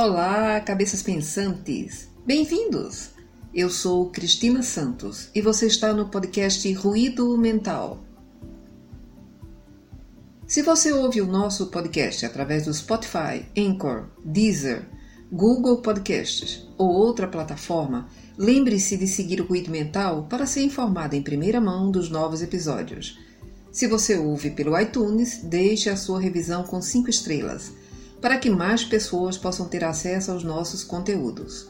Olá, cabeças pensantes! Bem-vindos! Eu sou Cristina Santos e você está no podcast Ruído Mental. Se você ouve o nosso podcast através do Spotify, Anchor, Deezer, Google Podcasts ou outra plataforma, lembre-se de seguir o Ruído Mental para ser informado em primeira mão dos novos episódios. Se você ouve pelo iTunes, deixe a sua revisão com 5 estrelas, para que mais pessoas possam ter acesso aos nossos conteúdos.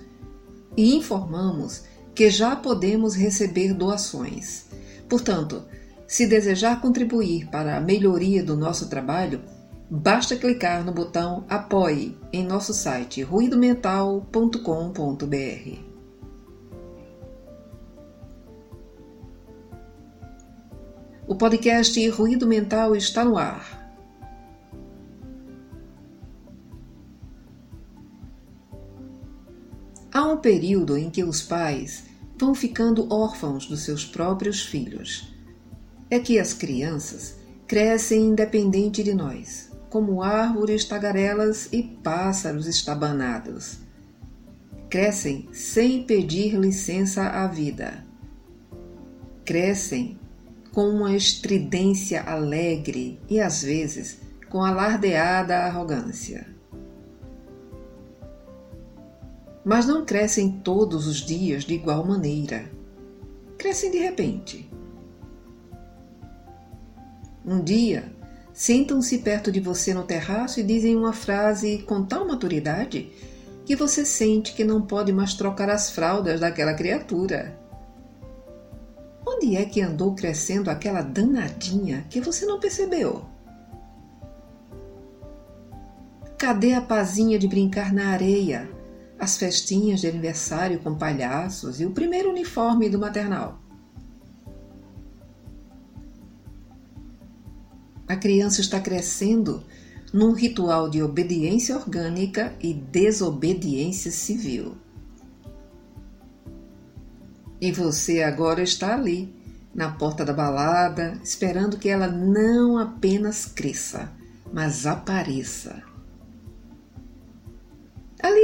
E informamos que já podemos receber doações. Portanto, se desejar contribuir para a melhoria do nosso trabalho, basta clicar no botão Apoie em nosso site ruidomental.com.br. O podcast Ruído Mental está no ar. Há um período em que os pais vão ficando órfãos dos seus próprios filhos. É que as crianças crescem independente de nós, como árvores tagarelas e pássaros estabanados. Crescem sem pedir licença à vida. Crescem com uma estridência alegre e às vezes com alardeada arrogância. Mas não crescem todos os dias de igual maneira. Crescem de repente. Um dia, sentam-se perto de você no terraço e dizem uma frase com tal maturidade que você sente que não pode mais trocar as fraldas daquela criatura. Onde é que andou crescendo aquela danadinha que você não percebeu? Cadê a pazinha de brincar na areia, as festinhas de aniversário com palhaços e o primeiro uniforme do maternal? A criança está crescendo num ritual de obediência orgânica e desobediência civil. E você agora está ali, na porta da balada, esperando que ela não apenas cresça, mas apareça.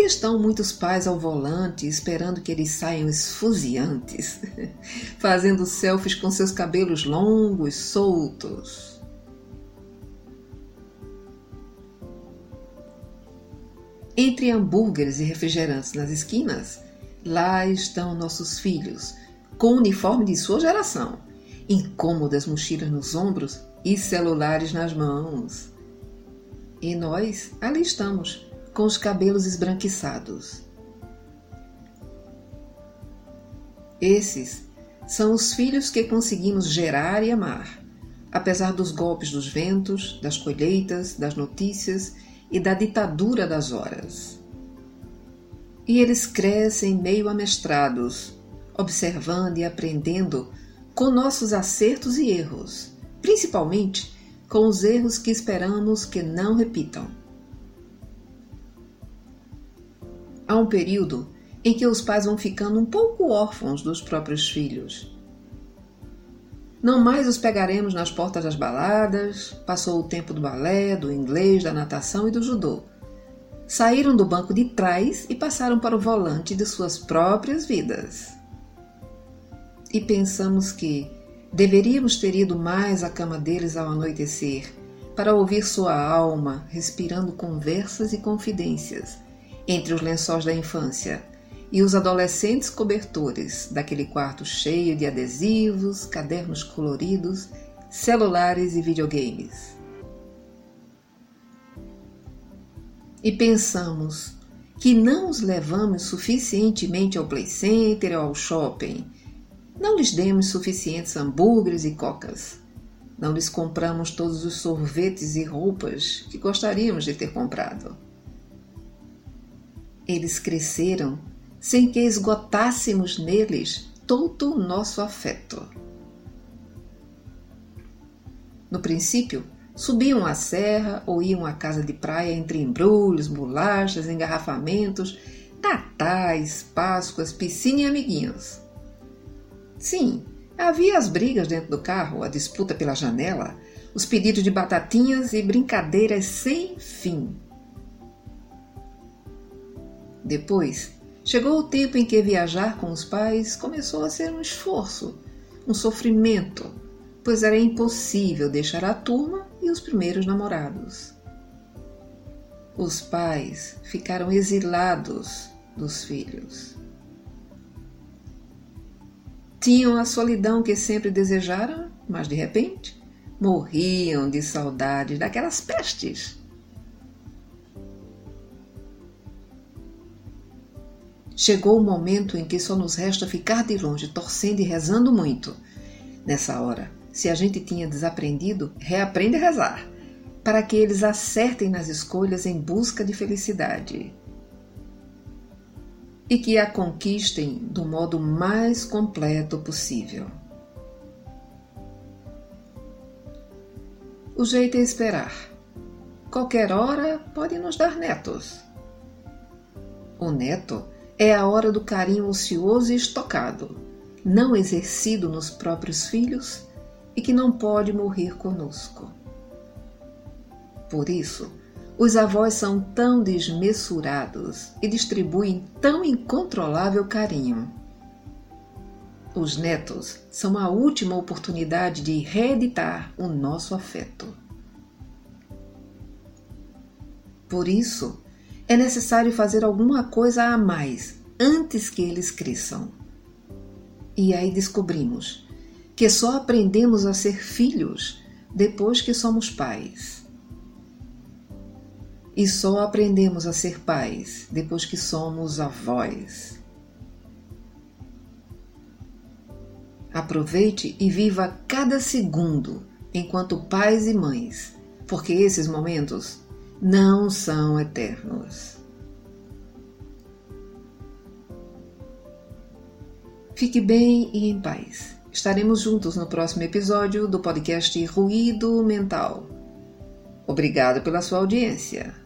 Estão muitos pais ao volante, esperando que eles saiam esfuziantes, fazendo selfies com seus cabelos longos, soltos. Entre hambúrgueres e refrigerantes nas esquinas, Lá estão nossos filhos, com o uniforme de sua geração, incômodas mochilas nos ombros e celulares nas mãos. E nós ali estamos, com os cabelos esbranquiçados. Esses são os filhos que conseguimos gerar e amar, apesar dos golpes dos ventos, das colheitas, das notícias e da ditadura das horas. E eles crescem meio amestrados, observando e aprendendo com nossos acertos e erros, principalmente com os erros que esperamos que não repitam. Há um período em que os pais vão ficando um pouco órfãos dos próprios filhos. Não mais os pegaremos nas portas das baladas, passou o tempo do balé, do inglês, da natação e do judô saíram do banco de trás e passaram para o volante de suas próprias vidas. E pensamos que deveríamos ter ido mais à cama deles ao anoitecer, para ouvir sua alma respirando conversas e confidências entre os lençóis da infância e os adolescentes cobertores daquele quarto cheio de adesivos, cadernos coloridos, celulares e videogames. e pensamos que não os levamos suficientemente ao play center ou ao shopping, não lhes demos suficientes hambúrgueres e cocas, não lhes compramos todos os sorvetes e roupas que gostaríamos de ter comprado. Eles cresceram sem que esgotássemos neles todo o nosso afeto. No princípio, Subiam a serra ou iam à casa de praia entre embrulhos, bolachas, engarrafamentos, natais, páscoas, piscina e amiguinhos. Sim, havia as brigas dentro do carro, a disputa pela janela, os pedidos de batatinhas e brincadeiras sem fim. Depois, chegou o tempo em que viajar com os pais começou a ser um esforço, um sofrimento, pois era impossível deixar a turma e os primeiros namorados. Os pais ficaram exilados dos filhos. Tinham a solidão que sempre desejaram, mas de repente morriam de saudade daquelas pestes. Chegou o momento em que só nos resta ficar de longe, torcendo e rezando muito. Nessa hora, se a gente tinha desaprendido, reaprende a rezar, para que eles acertem nas escolhas em busca de felicidade. E que a conquistem do modo mais completo possível. O jeito é esperar. Qualquer hora pode nos dar netos. O neto é a hora do carinho ocioso e estocado, não exercido nos próprios filhos e que não pode morrer conosco. Por isso, os avós são tão desmesurados e distribuem tão incontrolável carinho. Os netos são a última oportunidade de reeditar o nosso afeto. Por isso, é necessário fazer alguma coisa a mais antes que eles cresçam. E aí descobrimos que só aprendemos a ser filhos depois que somos pais. E só aprendemos a ser pais depois que somos avós. Aproveite e viva cada segundo enquanto pais e mães, porque esses momentos não são eternos. Fique bem e em paz. Estaremos juntos no próximo episódio do podcast Ruído Mental. Obrigado pela sua audiência.